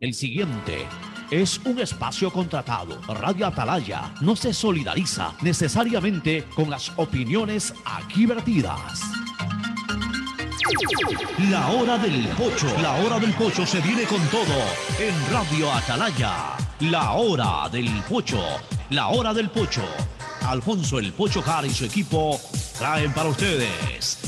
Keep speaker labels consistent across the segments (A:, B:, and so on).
A: El siguiente es un espacio contratado. Radio Atalaya no se solidariza necesariamente con las opiniones aquí vertidas. La hora del pocho. La hora del pocho se viene con todo en Radio Atalaya. La hora del pocho. La hora del pocho. Alfonso el Pocho Car y su equipo traen para ustedes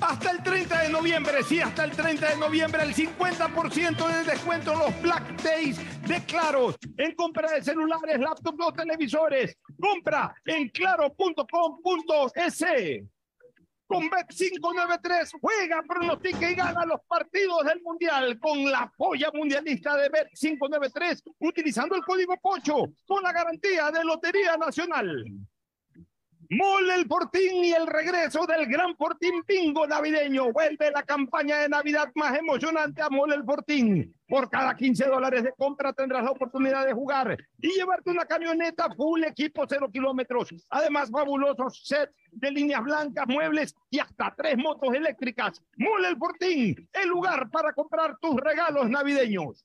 B: Hasta el 30 de noviembre, sí, hasta el 30 de noviembre, el 50% de descuento en los Black Days de Claro. En compra de celulares, laptops o televisores. Compra en claro.com.es. Con Bet 593 juega, pronostica y gana los partidos del Mundial con la polla mundialista de Bet 593 utilizando el código POCHO con la garantía de Lotería Nacional. Mole el Fortín y el regreso del gran Fortín Bingo navideño. Vuelve la campaña de Navidad más emocionante a Mole el Fortín. Por cada 15 dólares de compra tendrás la oportunidad de jugar y llevarte una camioneta full equipo cero kilómetros. Además, fabulosos sets de líneas blancas, muebles y hasta tres motos eléctricas. Mole el Fortín, el lugar para comprar tus regalos navideños.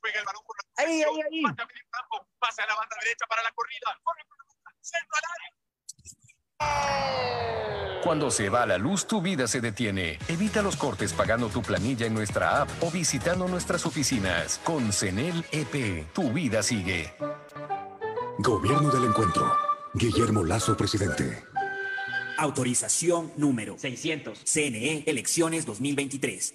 C: Juega el balón por
B: Ahí, ahí, ahí.
C: Pasa a la banda derecha para la corrida. Corre por la centro al área.
D: Cuando se va la luz, tu vida se detiene. Evita los cortes pagando tu planilla en nuestra app o visitando nuestras oficinas. Con CENEL EP, tu vida sigue.
E: Gobierno del Encuentro. Guillermo Lazo, presidente.
F: Autorización número 600. CNE, elecciones 2023.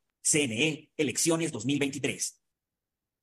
F: CNE, elecciones 2023.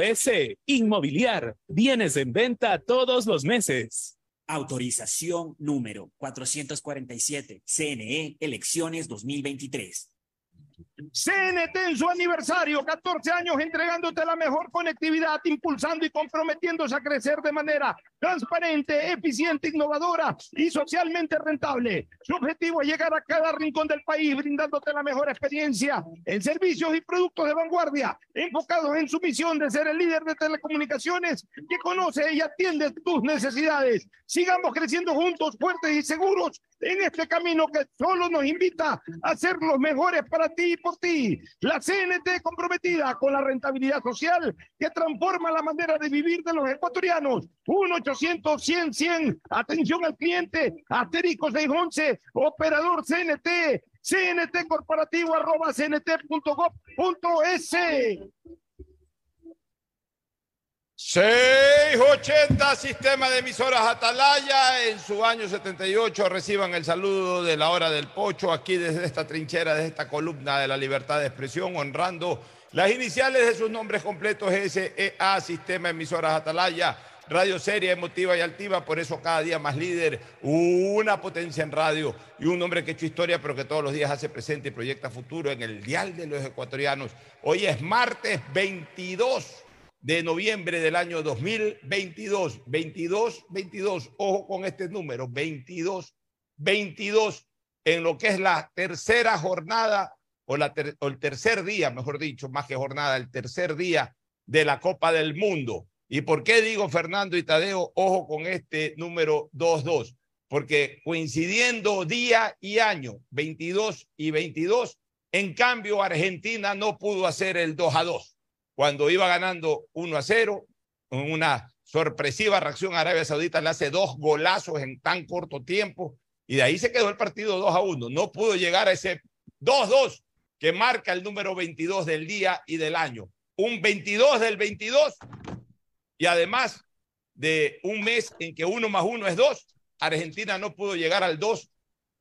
G: S. Inmobiliar. Bienes en venta todos los meses.
F: Autorización número 447. CNE Elecciones 2023.
B: CNT en su aniversario, 14 años entregándote la mejor conectividad, impulsando y comprometiéndose a crecer de manera transparente, eficiente, innovadora y socialmente rentable. Su objetivo es llegar a cada rincón del país brindándote la mejor experiencia en servicios y productos de vanguardia, enfocados en su misión de ser el líder de telecomunicaciones que conoce y atiende tus necesidades. Sigamos creciendo juntos, fuertes y seguros en este camino que solo nos invita a ser los mejores para ti y por ti. La CNT comprometida con la rentabilidad social que transforma la manera de vivir de los ecuatorianos. 1 800 100 100 Atención al cliente. Asterisco 611. Operador CNT. CNT corporativo arroba cnt.gov.es.
H: 680 Sistema de Emisoras Atalaya. En su año 78 reciban el saludo de la hora del pocho aquí desde esta trinchera, desde esta columna de la libertad de expresión, honrando las iniciales de sus nombres completos SEA, Sistema de Emisoras Atalaya. Radio seria, emotiva y altiva, por eso cada día más líder, una potencia en radio y un hombre que ha hecho historia, pero que todos los días hace presente y proyecta futuro en el dial de los ecuatorianos. Hoy es martes 22 de noviembre del año 2022. 22, 22, ojo con este número, 22, 22, en lo que es la tercera jornada o, o el tercer día, mejor dicho, más que jornada, el tercer día de la Copa del Mundo. ¿Y por qué digo Fernando y Tadeo, ojo con este número 22? Porque coincidiendo día y año, 22 y 22, en cambio Argentina no pudo hacer el 2 a 2 cuando iba ganando 1 a 0, con una sorpresiva reacción Arabia Saudita le hace dos golazos en tan corto tiempo y de ahí se quedó el partido 2 a 1. No pudo llegar a ese 2-2 que marca el número 22 del día y del año. Un 22 del 22 y además de un mes en que uno más uno es dos, Argentina no pudo llegar al 2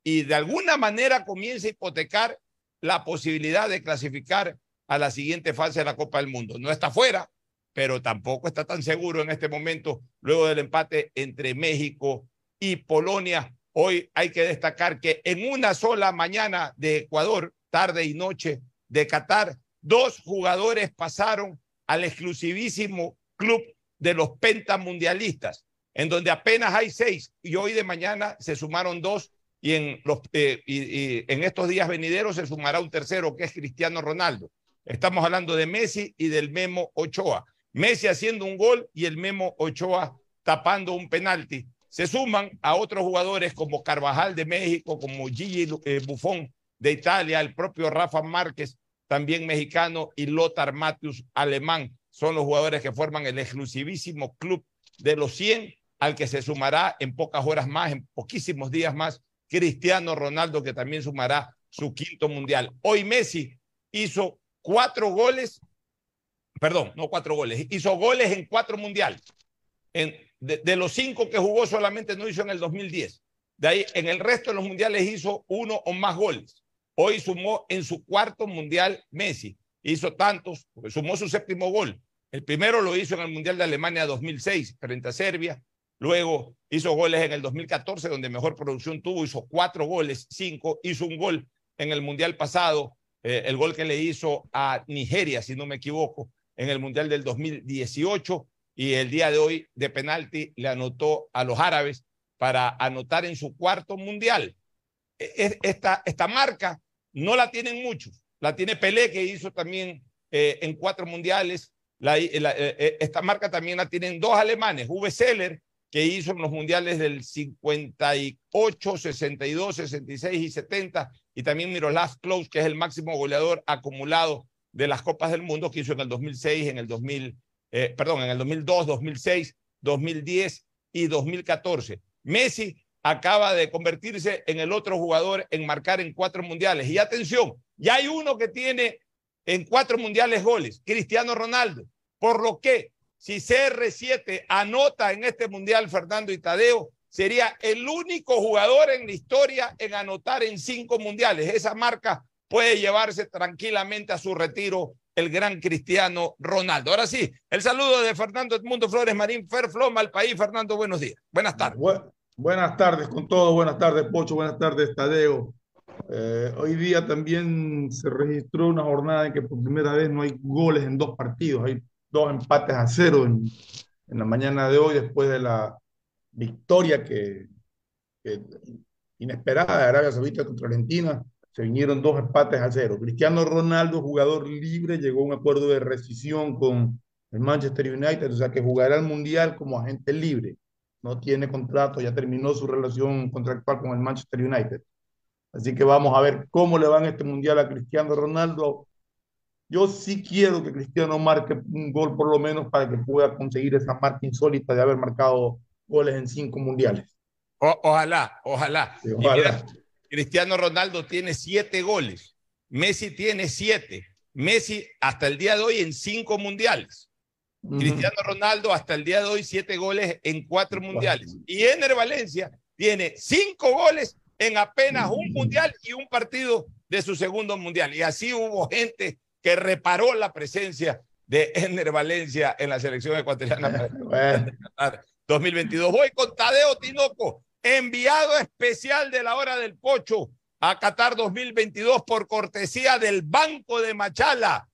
H: y de alguna manera comienza a hipotecar la posibilidad de clasificar a la siguiente fase de la Copa del Mundo. No está fuera, pero tampoco está tan seguro en este momento, luego del empate entre México y Polonia. Hoy hay que destacar que en una sola mañana de Ecuador, tarde y noche de Qatar, dos jugadores pasaron al exclusivísimo club de los pentamundialistas, en donde apenas hay seis y hoy de mañana se sumaron dos y en, los, eh, y en estos días venideros se sumará un tercero que es Cristiano Ronaldo. Estamos hablando de Messi y del Memo Ochoa. Messi haciendo un gol y el Memo Ochoa tapando un penalti. Se suman a otros jugadores como Carvajal de México, como Gigi eh, Buffon de Italia, el propio Rafa Márquez, también mexicano, y Lothar Matthäus, alemán. Son los jugadores que forman el exclusivísimo club de los 100, al que se sumará en pocas horas más, en poquísimos días más, Cristiano Ronaldo, que también sumará su quinto mundial. Hoy Messi hizo cuatro goles, perdón, no cuatro goles, hizo goles en cuatro mundiales. En, de, los cinco que jugó solamente no hizo en el 2010. De ahí, en el resto de los mundiales hizo uno o más goles. Hoy sumó en su cuarto mundial Messi. Hizo tantos, sumó su séptimo gol. El primero lo hizo en el Mundial de Alemania 2006 frente a Serbia. Luego hizo goles en el 2014, donde mejor producción tuvo, hizo cuatro goles, cinco, hizo un gol en el Mundial pasado eh, el gol que le hizo a Nigeria, si no me equivoco, en el Mundial del 2018 y el día de hoy de penalti le anotó a los árabes para anotar en su cuarto Mundial. E, esta, esta marca no la tienen muchos, la tiene Pelé que hizo también eh, en cuatro Mundiales. Eh, esta marca también la tienen dos alemanes, Uwe Seller que hizo en los mundiales del 58, 62, 66 y 70, y también Miroslav Klaus, que es el máximo goleador acumulado de las Copas del Mundo que hizo en el 2006, en el 2000, eh, perdón, en el 2002, 2006, 2010 y 2014. Messi acaba de convertirse en el otro jugador en marcar en cuatro mundiales. Y atención, ya hay uno que tiene en cuatro mundiales goles, Cristiano Ronaldo. Por lo que si CR7 anota en este mundial Fernando y Tadeo, sería el único jugador en la historia en anotar en cinco mundiales. Esa marca puede llevarse tranquilamente a su retiro el gran Cristiano Ronaldo. Ahora sí, el saludo de Fernando Edmundo Flores Marín, Ferfloma al país. Fernando, buenos días. Buenas tardes.
I: buenas tardes con todo. Buenas tardes, Pocho. Buenas tardes, Tadeo. Eh, hoy día también se registró una jornada en que por primera vez no hay goles en dos partidos. Hay dos empates a cero en, la mañana de hoy después de la victoria que, que inesperada de Arabia Saudita contra Argentina se vinieron dos empates a cero. Cristiano Ronaldo, jugador libre, llegó a un acuerdo de rescisión con el Manchester United, o sea que jugará el Mundial como agente libre. No tiene contrato, ya terminó su relación contractual con el Manchester United. Así que vamos a ver cómo le va en este Mundial a Cristiano Ronaldo. Yo sí quiero que Cristiano marque un gol por lo menos para que pueda conseguir esa marca insólita de haber marcado goles en cinco mundiales.
H: ojalá, ojalá. ojalá. Cristiano Ronaldo tiene siete goles, Messi tiene siete, Messi hasta el día de hoy en cinco mundiales. Cristiano Ronaldo hasta el día de hoy siete goles en cuatro mundiales. Y Ener Valencia tiene cinco goles en apenas un mundial y un partido de su segundo mundial. Y así hubo gente que reparó la presencia de Ener Valencia en la selección ecuatoriana para 2022. Voy con Tadeo Tinoco enviado especial de la hora del pocho a Qatar 2022 por cortesía del Banco de Machala.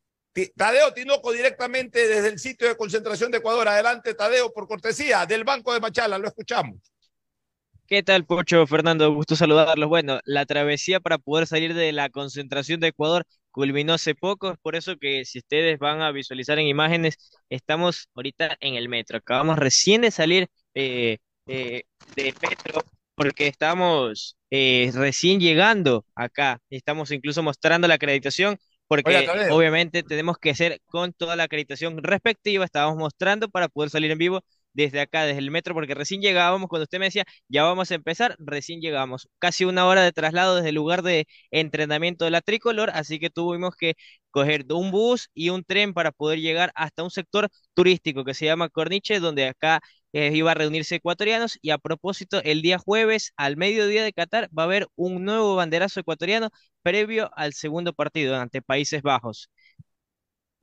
H: Tadeo Tinoco directamente desde el sitio de concentración de Ecuador. Adelante, Tadeo, por cortesía del Banco de Machala. Lo escuchamos.
J: ¿Qué tal, Pocho? Fernando, gusto saludarlos. Bueno, la travesía para poder salir de la concentración de Ecuador culminó hace poco, es por eso que si ustedes van a visualizar en imágenes, estamos ahorita en el metro. Acabamos recién de salir eh, eh, de Petro, porque estamos eh, recién llegando acá, estamos incluso mostrando la acreditación, porque obviamente tenemos que hacer con toda la acreditación respectiva, estábamos mostrando para poder salir en vivo desde acá, desde el metro, porque recién llegábamos, cuando usted me decía, ya vamos a empezar, recién llegamos. Casi una hora de traslado desde el lugar de entrenamiento de la tricolor, así que tuvimos que coger un bus y un tren para poder llegar hasta un sector turístico que se llama Corniche, donde acá eh, iba a reunirse ecuatorianos. Y a propósito, el día jueves, al mediodía de Qatar, va a haber un nuevo banderazo ecuatoriano previo al segundo partido ante Países Bajos.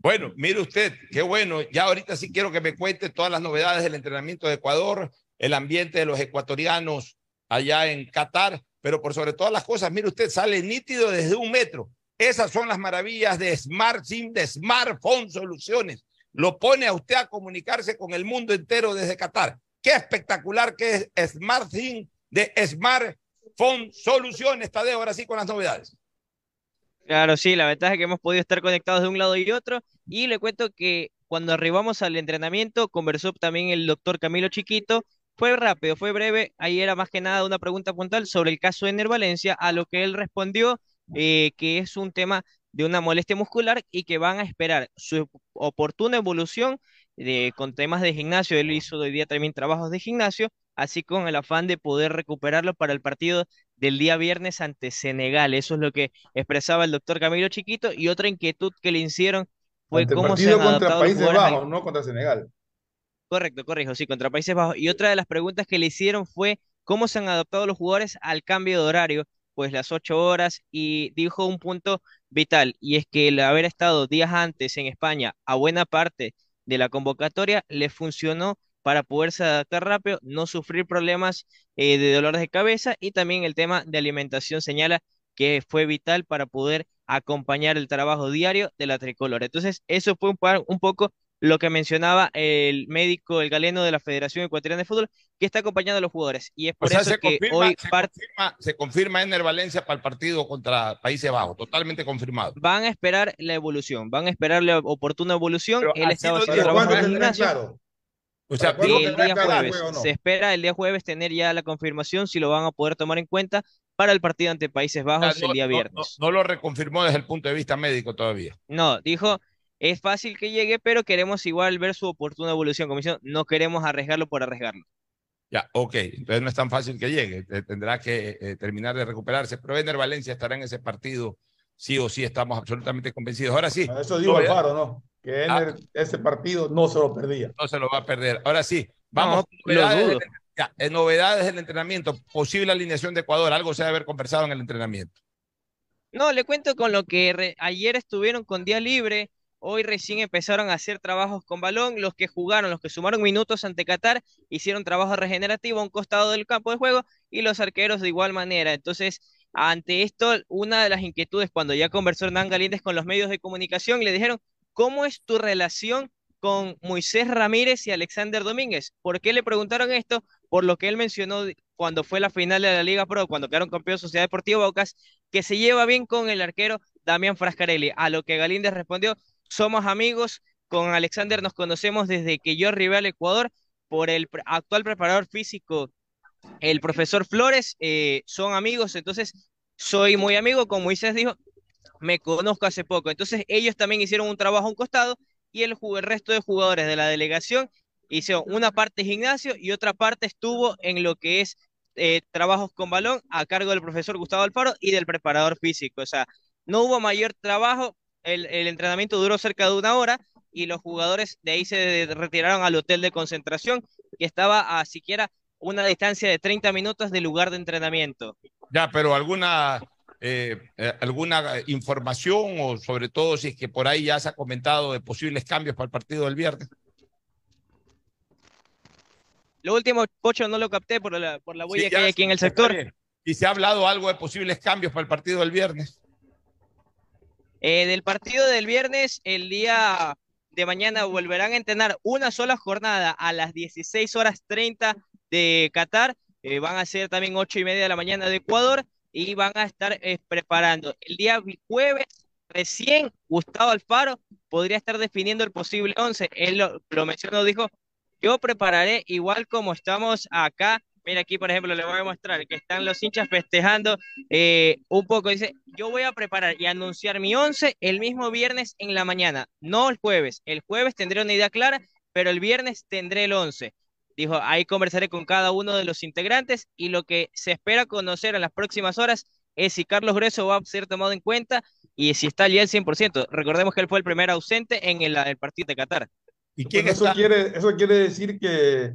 H: Bueno, mire usted, qué bueno. Ya ahorita sí quiero que me cuente todas las novedades del entrenamiento de Ecuador, el ambiente de los ecuatorianos allá en Qatar, pero por sobre todas las cosas, mire usted, sale nítido desde un metro. Esas son las maravillas de Smart SIM, de Smartphone Soluciones. Lo pone a usted a comunicarse con el mundo entero desde Qatar. Qué espectacular que es Smart SIM de Smartphone Soluciones. de ahora sí con las novedades.
J: Claro, sí, la ventaja es que hemos podido estar conectados de un lado y otro. Y le cuento que cuando arribamos al entrenamiento, conversó también el doctor Camilo Chiquito. Fue rápido, fue breve. Ahí era más que nada una pregunta puntual sobre el caso de Ener Valencia, a lo que él respondió eh, que es un tema de una molestia muscular y que van a esperar su oportuna evolución de, con temas de gimnasio. Él hizo hoy día también trabajos de gimnasio, así con el afán de poder recuperarlo para el partido del día viernes ante Senegal. Eso es lo que expresaba el doctor Camilo Chiquito. Y otra inquietud que le hicieron fue cómo se han contra
I: Países Bajos, no contra Senegal.
J: Correcto, correcto, sí, contra Países Bajos. Y otra de las preguntas que le hicieron fue cómo se han adaptado los jugadores al cambio de horario, pues las ocho horas, y dijo un punto vital, y es que el haber estado días antes en España a buena parte de la convocatoria le funcionó para poderse adaptar rápido, no sufrir problemas eh, de dolores de cabeza y también el tema de alimentación señala que fue vital para poder acompañar el trabajo diario de la tricolor. Entonces, eso fue un, un poco lo que mencionaba el médico, el galeno de la Federación Ecuatoriana de Fútbol, que está acompañando a los jugadores. Y es por eso que hoy
H: se, confirma, se confirma Ener Valencia para el partido contra Países Bajos, totalmente confirmado.
J: Van a esperar la evolución, van a esperar la oportuna evolución. Él estaba haciendo trabajo en el gimnasio. O sea, el día jueves, se espera el día jueves tener ya la confirmación si lo van a poder tomar en cuenta para el partido ante Países Bajos
H: O sea,
J: el día
H: no- no-
J: viernes.
H: No, no lo reconfirmó desde el punto de vista médico todavía.
J: No, dijo, es fácil que llegue, pero queremos igual ver su oportuna evolución. Como diciendo, no queremos arriesgarlo por arriesgarlo.
H: Ya, ok. Entonces no es tan fácil que llegue. Tendrá que eh, terminar de recuperarse. Pero Ener Valencia estará en ese partido. Sí o sí, estamos absolutamente convencidos. Ahora sí.
I: Eso digo Alfaro, ¿no? Que Ener ese partido no se lo perdía.
H: no se lo va a perder. Ahora sí, vamos.
J: No, lo dudo.
H: Novedades del entrenamiento. Posible alineación de Ecuador. Algo se debe haber conversado en el entrenamiento.
J: No, le cuento con lo que ayer estuvieron con día libre, hoy recién empezaron a hacer trabajos con balón, los que jugaron, los que sumaron minutos ante Qatar, hicieron trabajo regenerativo a un costado del campo de juego y los arqueros de igual manera. Entonces, ante esto, una de las inquietudes cuando ya conversó Hernán Galíndez con los medios de comunicación, le dijeron, ¿cómo es tu relación con Moisés Ramírez y Alexander Domínguez? ¿Por qué le preguntaron esto? Por lo que él mencionó cuando fue la final de la Liga Pro, cuando quedaron campeón Sociedad Deportiva Bocas, que se lleva bien con el arquero Damián Frascarelli, a lo que Galíndez respondió, somos amigos, con Alexander nos conocemos desde que yo arribé al Ecuador por el actual preparador físico, el profesor Flores, eh, son amigos, entonces soy muy amigo, como Moisés dijo, me conozco hace poco, entonces ellos también hicieron un trabajo a un costado y el, resto de jugadores de la delegación hicieron una parte gimnasio y otra parte estuvo en lo que es eh, trabajos con balón a cargo del profesor Gustavo Alfaro y del preparador físico. O sea, no hubo mayor trabajo, el, el entrenamiento duró cerca de una hora y los jugadores de ahí se retiraron al hotel de concentración que estaba a siquiera una distancia de 30 minutos del lugar de entrenamiento.
H: Ya, pero alguna, eh, eh, alguna información o sobre todo si es que por ahí ya se ha comentado de posibles cambios para el partido del viernes.
J: Lo último, Pocho, no lo capté por la, por la bulla
H: Sí,
J: que hay aquí en el sector.
H: Y se ha hablado algo de posibles cambios para el partido del viernes.
J: Eh, del partido del viernes, el día de mañana volverán a entrenar una sola jornada a las 16 horas 30 de Qatar. Eh, van a ser también 8 y media de la mañana de Ecuador y van a estar eh, preparando. El día jueves, recién Gustavo Alfaro podría estar definiendo el posible 11. Él lo, lo mencionó, dijo, yo prepararé igual como estamos acá. Mira aquí, por ejemplo, le voy a mostrar que están los hinchas festejando eh, un poco. Dice, yo voy a preparar y anunciar mi 11 el mismo viernes en la mañana, no el jueves. El jueves tendré una idea clara, pero el viernes tendré el 11. Dijo, ahí conversaré con cada uno de los integrantes y lo que se espera conocer en las próximas horas es si Carlos Grueso va a ser tomado en cuenta y si está allí al 100%. Recordemos que él fue el primer ausente en el, el partido de Qatar.
H: ¿Y
I: Bueno, eso, quiere, eso quiere decir que,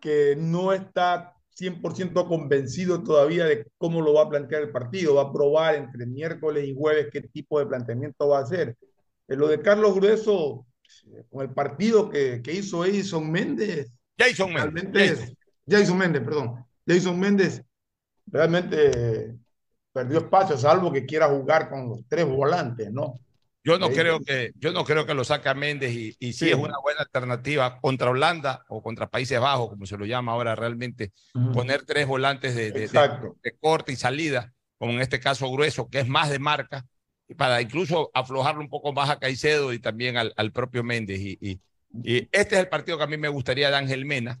I: que no está 100% convencido todavía de cómo lo va a plantear el partido. Va a probar entre miércoles y jueves qué tipo de planteamiento va a hacer. En lo de Carlos Grueso, con el partido que, que hizo Edison Méndez.
H: Jason Méndez.
I: Jason Méndez, perdón. Jason Méndez realmente perdió espacio, salvo que quiera jugar con los tres volantes, ¿no?
H: Yo no
I: Ahí-
H: creo que, yo no creo que lo saque a Méndez y, y sí,
I: Sí.
H: es una buena alternativa contra Holanda o contra Países Bajos, como se lo llama ahora realmente, poner tres volantes de, de- de- corte y salida, como en este caso grueso, que es más de marca, para incluso aflojarlo un poco más a Caicedo y también al, al propio Méndez. Y, y- este es el partido que a mí me gustaría de Ángel Mena,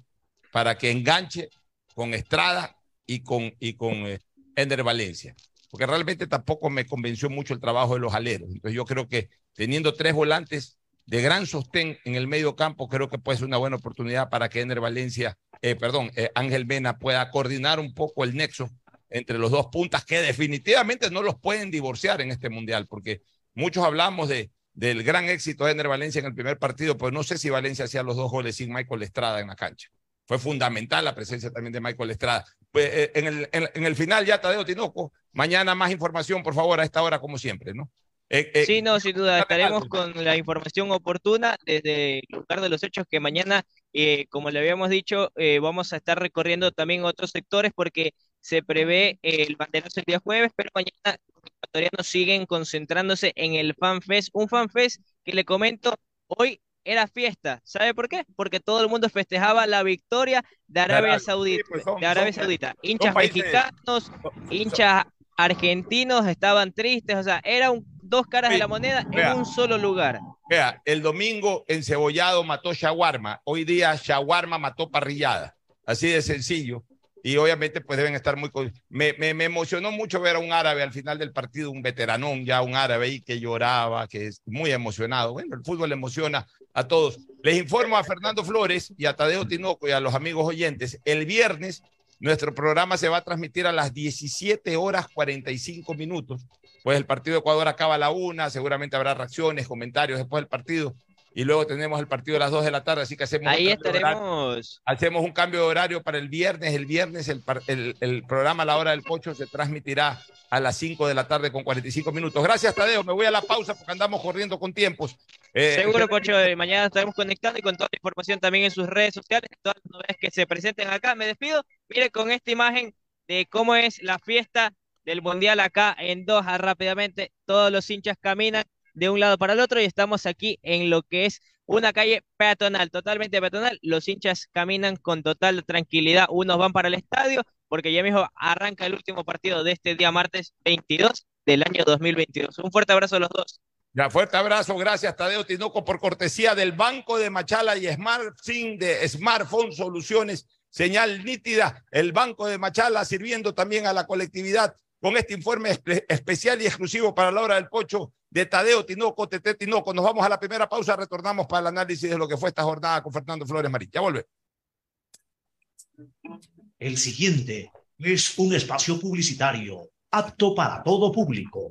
H: para que enganche con Estrada y con, y con eh, Ender Valencia porque realmente tampoco me convenció mucho el trabajo de los aleros. Entonces yo creo que teniendo tres volantes de gran sostén en el medio campo, creo que puede ser una buena oportunidad para que Ener Valencia, eh, perdón, eh, Ángel Mena pueda coordinar un poco el nexo entre los dos puntas que definitivamente no los pueden divorciar en este mundial, porque muchos hablamos de, del gran éxito de Ener Valencia en el primer partido, pero no sé si Valencia hacía los dos goles sin Michael Estrada en la cancha. Fue fundamental la presencia también de Michael Estrada. Pues, eh, en, el, en, en el final ya Tadeo Tinoco, mañana más información, por favor, a esta hora como siempre, ¿no? Eh, eh,
J: Sí, no, sin duda, estaremos con la información oportuna desde el lugar de los hechos que mañana, eh, como le habíamos dicho, eh, vamos a estar recorriendo también otros sectores porque se prevé el banderazo el día jueves, pero mañana los ecuatorianos siguen concentrándose en el FanFest, un FanFest que le comento, hoy era fiesta, ¿sabe por qué? Porque todo el mundo festejaba la victoria de Arabia Saudita,
H: sí, pues son-
J: de Arabia
H: son-
J: Saudita, hinchas
H: países-
J: mexicanos, hinchas argentinos estaban tristes, o sea, era un, dos caras de la moneda
H: vea.
J: en un solo lugar.
H: Vea, el domingo encebollado mató shawarma, hoy día shawarma mató parrillada, así de sencillo. Y obviamente pues deben estar muy... Me, me, emocionó mucho ver a un árabe al final del partido, un veteranón ya, un árabe ahí que lloraba, que es muy emocionado. Bueno, el fútbol emociona a todos. Les informo a Fernando Flores y a Tadeo Tinoco y a los amigos oyentes, el viernes nuestro programa se va a transmitir a las 17 horas 45 minutos, pues el partido de Ecuador acaba a la una, seguramente habrá reacciones, comentarios después del partido y luego tenemos el partido a las 2 de la tarde, así que hacemos,
J: Ahí un, estaremos.
H: hacemos un cambio de horario para el viernes. El viernes el, el, el, programa La Hora del Pocho se transmitirá a las 5 de la tarde con 45 minutos. Gracias, Tadeo. Me voy a la pausa porque andamos corriendo con tiempos.
J: Eh, Seguro, Pocho. Mañana estaremos conectando y con toda la información también en sus redes sociales, todas las novedades que se presenten acá. Me despido. Mire con esta imagen de cómo es la fiesta del Mundial acá en Doha rápidamente. Todos los hinchas caminan de un lado para el otro y estamos aquí en lo que es una calle peatonal, totalmente peatonal. Los hinchas caminan con total tranquilidad. Unos van para el estadio porque ya mismo arranca el último partido de este día martes 22 del año 2022. Un fuerte abrazo a los dos.
H: Ya, fuerte abrazo, gracias Tadeo Tinoco por cortesía del Banco de Machala y Smart de Smartphone Soluciones. Señal nítida, el Banco de Machala sirviendo también a la colectividad con este informe especial y exclusivo para la hora del pocho de Tadeo Tinoco, Tete Tinoco. Nos vamos a la primera pausa, retornamos para el análisis de lo que fue esta jornada con Fernando Flores Marín. Ya vuelve.
A: El siguiente es un espacio publicitario apto para todo público.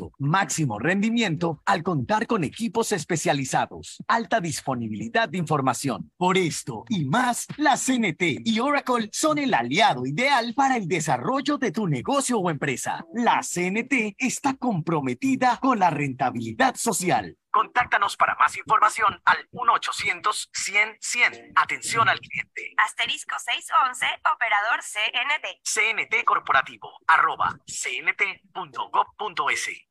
K: máximo rendimiento al contar con equipos especializados, alta disponibilidad de información. Por esto y más, la CNT y Oracle son el aliado ideal para el desarrollo de tu negocio o empresa. La CNT está comprometida con la rentabilidad social. Contáctanos para más información al 1-800-100-100. Atención al cliente.
L: Asterisco 611, operador CNT.
K: CNT Corporativo, arroba cnt.gov.es.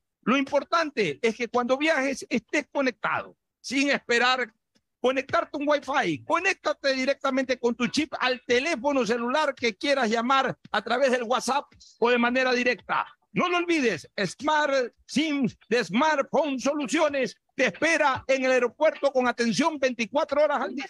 B: Lo importante es que cuando viajes estés conectado, sin esperar conectarte un Wi-Fi. Conéctate directamente con tu chip al teléfono celular que quieras llamar a través del WhatsApp o de manera directa. No lo olvides, Smart SIM de Smartphone Soluciones te espera en el aeropuerto con atención 24 horas al día.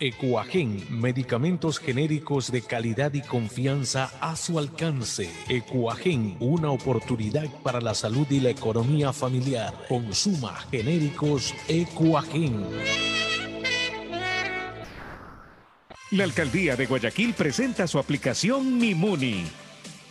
M: Ecuagen, medicamentos genéricos de calidad y confianza a su alcance. Ecuagen, una oportunidad para la salud y la economía familiar. Consuma genéricos Ecuagen.
N: La alcaldía de Guayaquil presenta su aplicación Mimuni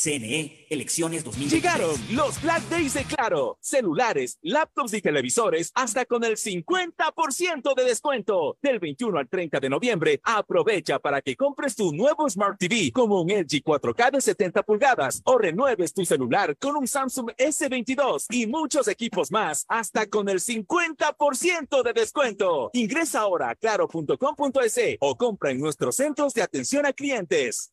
F: CNE, elecciones 2020.
G: Llegaron los Black Days de Claro. Celulares, laptops y televisores hasta con el 50% de descuento. Del 21 al 30 de noviembre, aprovecha para que compres tu nuevo Smart TV como un LG 4K de 70 pulgadas o renueves tu celular con un Samsung S22 y muchos equipos más hasta con el 50% de descuento. Ingresa ahora a claro.com.es o compra en nuestros centros de atención a clientes.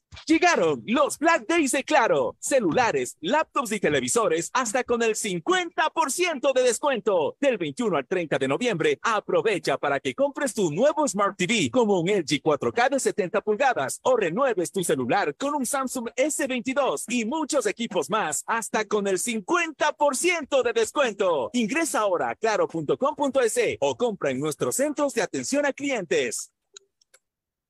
G: Llegaron los Black Days de Claro. Celulares, laptops y televisores hasta con el 50% de descuento. Del 21 al 30 de noviembre, aprovecha para que compres tu nuevo Smart TV como un LG 4K de 70 pulgadas o renueves tu celular con un Samsung S22 y muchos equipos más hasta con el 50% de descuento. Ingresa ahora a claro.com.es o compra en nuestros centros de atención a clientes.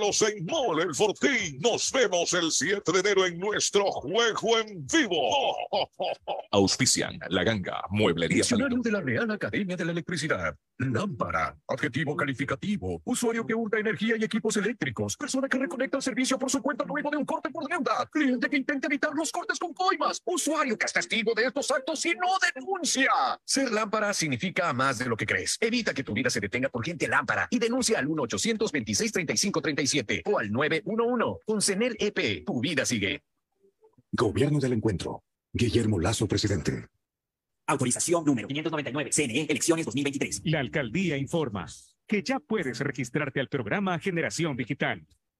O: en Mole el Fortín. Nos vemos el 7 de enero en nuestro juego en vivo.
M: Auspician La Ganga, Mueblería.
P: Diccionario de la Real Academia de la Electricidad. Lámpara. Adjetivo calificativo. Usuario que hurta energía y equipos eléctricos. Persona que reconecta el servicio por su cuenta luego de un corte por deuda. Cliente que intenta evitar los cortes con coimas. Usuario que es testigo de estos actos y no denuncia. Ser lámpara significa más de lo que crees. Evita que tu vida se detenga por gente lámpara y denuncia al 1-800-26-35-37 o al 911. Con CENEL EP, tu vida sigue.
E: Gobierno del Encuentro. Guillermo Lazo, presidente.
F: Autorización número 599. CNE, elecciones 2023.
N: La alcaldía informa que ya puedes registrarte al programa Generación Digital.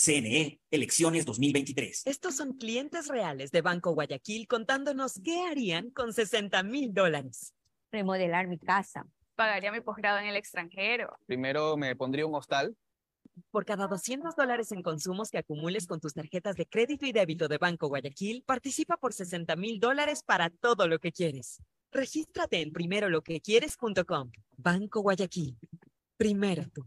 F: CNE, elecciones 2023.
Q: Estos son clientes reales de Banco Guayaquil contándonos qué harían con 60 mil dólares.
R: Remodelar mi casa.
S: Pagaría mi posgrado en el extranjero.
T: Primero me pondría un hostal
Q: Por cada 200 dólares en consumos que acumules con tus tarjetas de crédito y débito de Banco Guayaquil, participa por 60 mil dólares para todo lo que quieres. Regístrate en primeroloquequieres.com. Banco Guayaquil. Primero tú.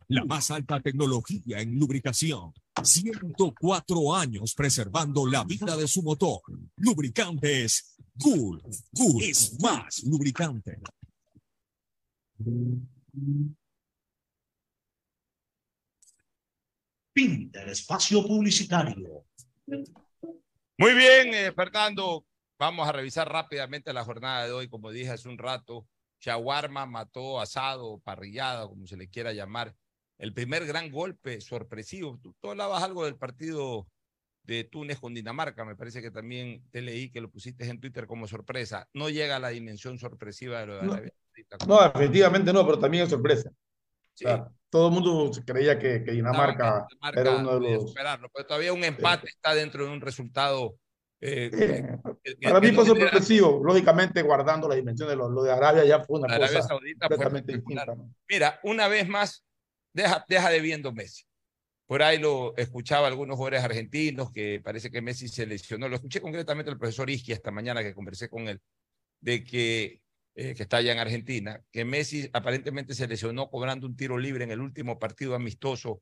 R: la más alta tecnología en lubricación. 104 años preservando la vida de su motor. Lubricantes Bull. Bull es más lubricante.
A: Pinta el espacio publicitario.
H: Muy bien, eh, Fernando. Vamos a revisar rápidamente la jornada de hoy. Como dije hace un rato, shawarma mató asado, parrillada, como se le quiera llamar. El primer gran golpe sorpresivo. Tú, tú hablabas algo del partido de Túnez con Dinamarca. Me parece que también te leí que lo pusiste en Twitter como sorpresa. No llega a la dimensión sorpresiva de lo de
I: No.
H: Arabia Saudita.
I: No, definitivamente no, pero también es sorpresa.
H: Sí.
I: O sea, todo el mundo creía que, que Dinamarca,
H: Dinamarca
I: era uno de los...
H: superarlo, pero todavía un empate está dentro de un resultado. eh, que- que-
I: Para
H: que
I: mí fue
H: no
I: sorpresivo, lógicamente guardando la dimensión de lo, lo de Arabia ya fue una
H: La Arabia
I: cosa
H: Saudita
I: completamente distinta. ¿no?
H: Mira, una vez más, deja, deja de viendo Messi. Por ahí lo escuchaba algunos jugadores argentinos que parece que Messi se lesionó. Lo escuché concretamente al profesor Isqui esta mañana que conversé con él, de que, eh, que está allá en Argentina, que Messi aparentemente se lesionó cobrando un tiro libre en el último partido amistoso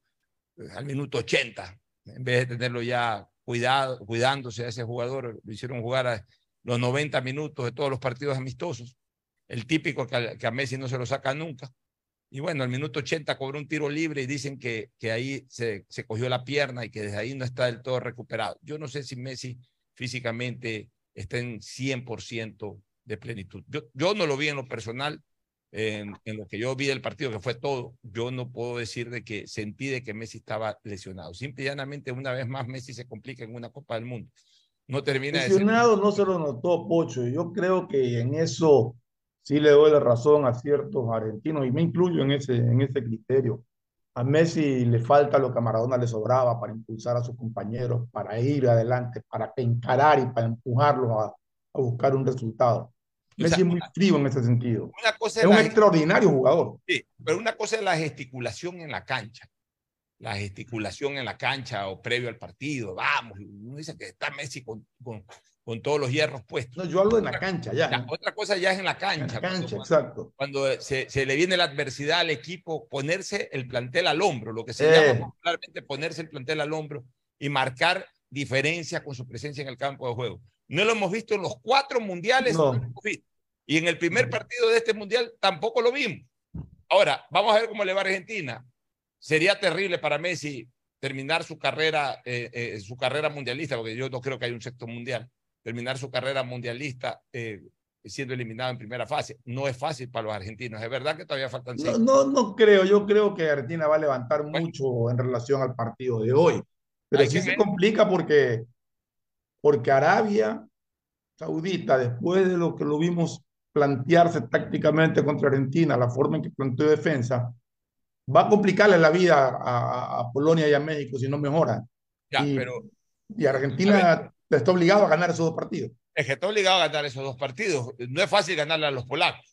H: eh, al minuto 80. En vez de tenerlo ya cuidado, cuidándose a ese jugador, lo hicieron jugar a los 90 minutos de todos los partidos amistosos. El típico que a, que a Messi no se lo saca nunca. Y bueno, al minuto 80 cobró un tiro libre y dicen que, que ahí se, se cogió la pierna y que desde ahí no está del todo recuperado. Yo no sé si Messi físicamente está en 100% de plenitud. Yo, yo no lo vi en lo personal, en, en lo que yo vi del partido, que fue todo. Yo no puedo decir de que sentí de que Messi estaba lesionado. Simple y llanamente, una vez más, Messi se complica en una Copa del Mundo. No termina de ser...
I: Lesionado no se lo notó Pocho. Yo creo que en eso sí le doy la razón a ciertos argentinos y me incluyo en ese, en ese criterio. A Messi le falta lo que a Maradona le sobraba para impulsar a sus compañeros, para ir adelante, para encarar y para empujarlos a, a buscar un resultado. Messi es muy frío en ese sentido.
H: Una cosa
I: Es un extraordinario jugador.
H: Sí, pero una cosa es la gesticulación en la cancha. La gesticulación en la cancha o previo al partido. Vamos, uno dice que está Messi con, con, con todos los hierros puestos.
I: No, yo hablo en la cancha ya.
H: Ya, otra cosa ya es en la cancha.
I: En la cancha,
H: cuando,
I: exacto.
H: cuando se, se le viene la adversidad al equipo, ponerse el plantel al hombro, lo que se
I: Eh.
H: llama popularmente ponerse el plantel al hombro y marcar diferencia con su presencia en el campo de juego. No lo hemos visto en los cuatro mundiales,
I: No.
H: no lo hemos visto. Y en el primer partido de este mundial tampoco lo vimos. Ahora, vamos a ver cómo le va a Argentina. Sería terrible para Messi terminar su carrera, eh, eh, su carrera mundialista, porque yo no creo que haya un sexto mundial, terminar su carrera mundialista eh, siendo eliminado en primera fase. No es fácil para los argentinos. Es verdad que todavía faltan
I: No,
H: seis.
I: no, no creo, yo creo que Argentina va a levantar mucho en relación al partido de hoy, pero
H: Hay
I: sí se
H: ver.
I: complica porque, porque Arabia Saudita, después de lo que lo vimos plantearse tácticamente contra Argentina, la forma en que planteó defensa, va a complicarle la vida a, a- Polonia y a México si no mejoran.
H: Ya,
I: y,
H: pero
I: y Argentina está obligado a ganar esos dos partidos.
H: es que está obligado a ganar esos dos partidos. No es fácil ganarle a los polacos.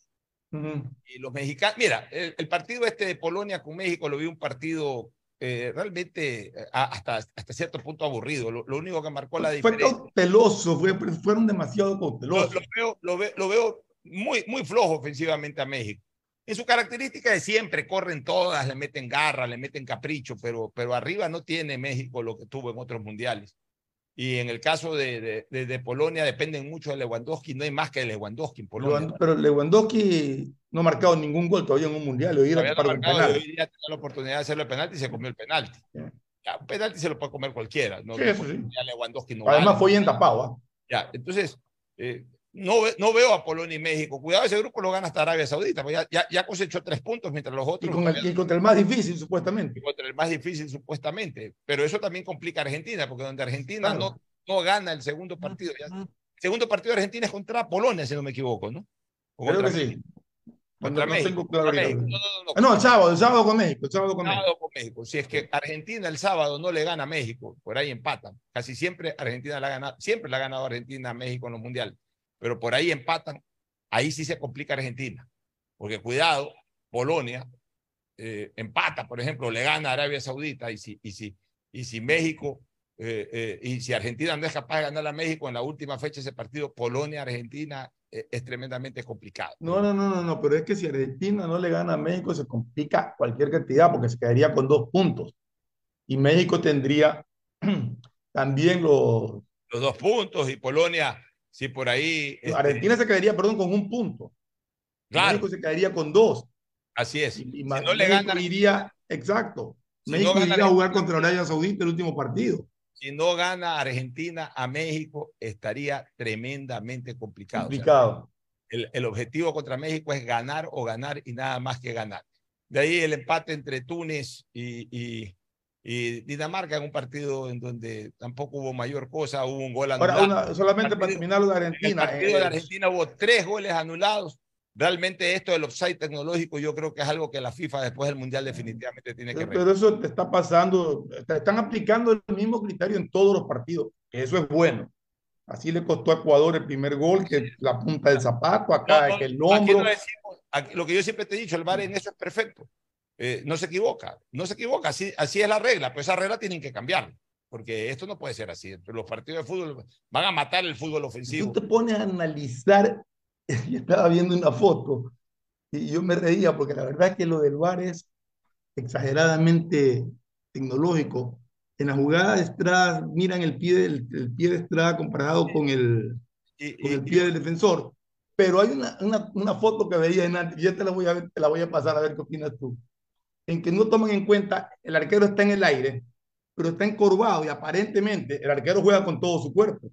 H: Y los mexicanos, mira, el, el partido este de Polonia con México lo vi un partido eh, realmente a- hasta, hasta cierto punto aburrido. Lo, lo único que marcó la
I: Fue
H: diferencia.
I: cauteloso, fue, fueron demasiado
H: Lo,
I: cautelosos.
H: lo veo, lo, ve- lo veo muy, muy flojo ofensivamente a México. En su característica de siempre, corren todas, le meten garra, le meten capricho, pero, pero arriba no tiene México lo que tuvo en otros mundiales. Y en el caso de, de, de- de Polonia dependen mucho de Lewandowski, no hay más que Lewandowski en Polonia.
I: Lewand- Pero Lewandowski no ha marcado ningún gol todavía en un mundial. Hoy era
H: no marcado, hoy día tenía la oportunidad de hacerlo el penalti y se comió el penalti. Ya, un penalti se lo puede comer cualquiera. ¿no?
I: Sí, eso sí.
H: Lewandowski no
I: Además
H: vale.
I: fue bien tapado. ¿ah?
H: Ya, entonces, eh, no, no veo a Polonia y México. Cuidado, ese grupo lo gana hasta Arabia Saudita. pues ya, ya, ya cosechó tres puntos mientras los
I: Y,
H: otros.
I: con el, y contra el más difícil, supuestamente.
H: contra el más difícil supuestamente. Pero eso también complica a Argentina, porque donde Argentina
I: Claro.
H: no, no gana el segundo partido. ya- el segundo partido de Argentina es contra Polonia, si no me equivoco, ¿no? O
I: Creo que sí.
H: México. Contra
I: No
H: México.
I: tengo
H: contra. México. No, no, no,
I: Ah, No, el sábado, el sábado con México, el sábado con México.
H: sábado con México. Si es que Argentina el sábado no le gana a México, por ahí empatan. Casi siempre Argentina la ha ganado, siempre la ha ganado Argentina a México en los mundiales, pero por ahí empatan, ahí sí se complica Argentina. Porque cuidado, Polonia eh, empata, por ejemplo, le gana a Arabia Saudita y si, y si, y si México eh, eh, y si Argentina no es capaz de ganar a México en la última fecha de ese partido, Polonia-Argentina eh, es tremendamente complicado.
I: No, no, no, no, no, pero es que si Argentina no le gana a México, se complica cualquier cantidad porque se quedaría con dos puntos. Y México tendría también los.
H: Los dos puntos y Polonia, si por ahí... este,
I: Argentina se quedaría, perdón, con un punto.
H: Claro.
I: México se quedaría con dos.
H: Así es.
I: Y
H: si no le
I: México
H: gana,
I: iría, exacto.
H: Si
I: México
H: no gana
I: iría a jugar contra Arabia Saudita el último partido.
H: si no gana Argentina a México, estaría tremendamente complicado. O sea,
I: Complicado.
H: el, el objetivo contra México es ganar o ganar y nada más que ganar. De ahí el empate entre Túnez y, y- y Dinamarca en un partido en donde tampoco hubo mayor cosa, hubo un gol
I: Ahora,
H: anulado.
I: una- solamente para
H: Partido-
I: terminar lo de
H: En el
I: Argentina.
H: partido
I: eh,
H: de Argentina hubo tres goles anulados. Realmente esto del offside tecnológico yo creo que es algo que la FIFA después del Mundial definitivamente tiene que
I: Pero eso te está pasando, te están aplicando el mismo criterio en todos los partidos. Eso es bueno. Así le costó a Ecuador el primer gol, que la punta del zapato, acá,
H: No, no,
I: que el
H: aquí
I: hombro.
H: no decimos- aquí- lo que yo siempre te he dicho, el VAR en eso es perfecto. Eh, no se equivoca, no se equivoca, así, así es la regla, pero esa regla tienen que cambiar, porque esto no puede ser así. Los partidos de fútbol van a matar el fútbol ofensivo.
I: Tú te pones a analizar, yo estaba viendo una foto y yo me reía porque la verdad es que lo del VAR es exageradamente tecnológico. En la jugada de Estrada, miran el pie, del, el pie de Estrada comparado con el, con el pie del defensor. Pero hay una, una, una foto que veía en antes, y ya te la, voy a ver, te la voy a pasar a ver qué opinas tú, en que no toman en cuenta, el arquero está en el aire, pero está encorvado y aparentemente el arquero juega con todo su cuerpo.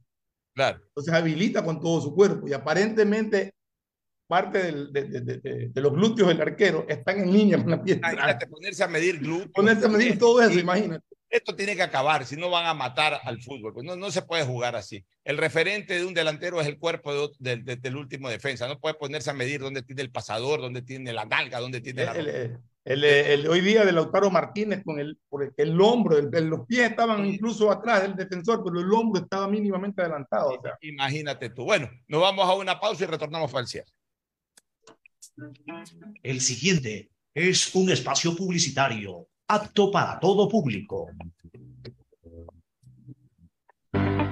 H: Claro.
I: Entonces habilita con todo su cuerpo y aparentemente parte del- de, de- de- de- de los glúteos del arquero están en línea con la pieza.
H: Imagínate ponerse a medir glúteos.
I: Ponerse a medir todo eso, imagínate.
H: Esto tiene que acabar, si no van a matar al fútbol. Pues no, no se puede jugar así. El referente de un delantero es el cuerpo del- último defensa. No puede ponerse a medir dónde tiene el pasador, dónde tiene la nalga, dónde tiene la.
I: El, el- el- hoy día de Lautaro Martínez con el, porque el hombro, el- el- los pies estaban incluso atrás del defensor, pero el hombro estaba mínimamente adelantado. o sea.
H: Imagínate tú. Bueno, nos vamos a una pausa y retornamos para el cierre.
A: El siguiente es un espacio publicitario apto para todo público.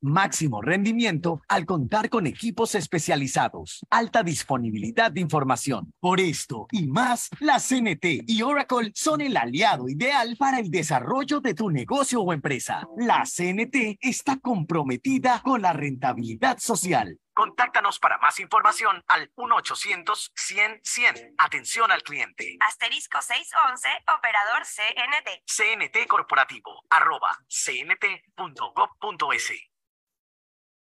K: máximo rendimiento al contar con equipos especializados, alta disponibilidad de información. Por esto y más, la CNT y Oracle son el aliado ideal para el desarrollo de tu negocio o empresa. La CNT está comprometida con la rentabilidad social. Contáctanos para más información al 1-800-100-100. Atención al cliente.
L: Asterisco 611, operador CNT.
K: CNT Corporativo, arroba cnt.gov.es.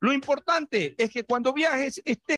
H: Lo importante es que cuando viajes estés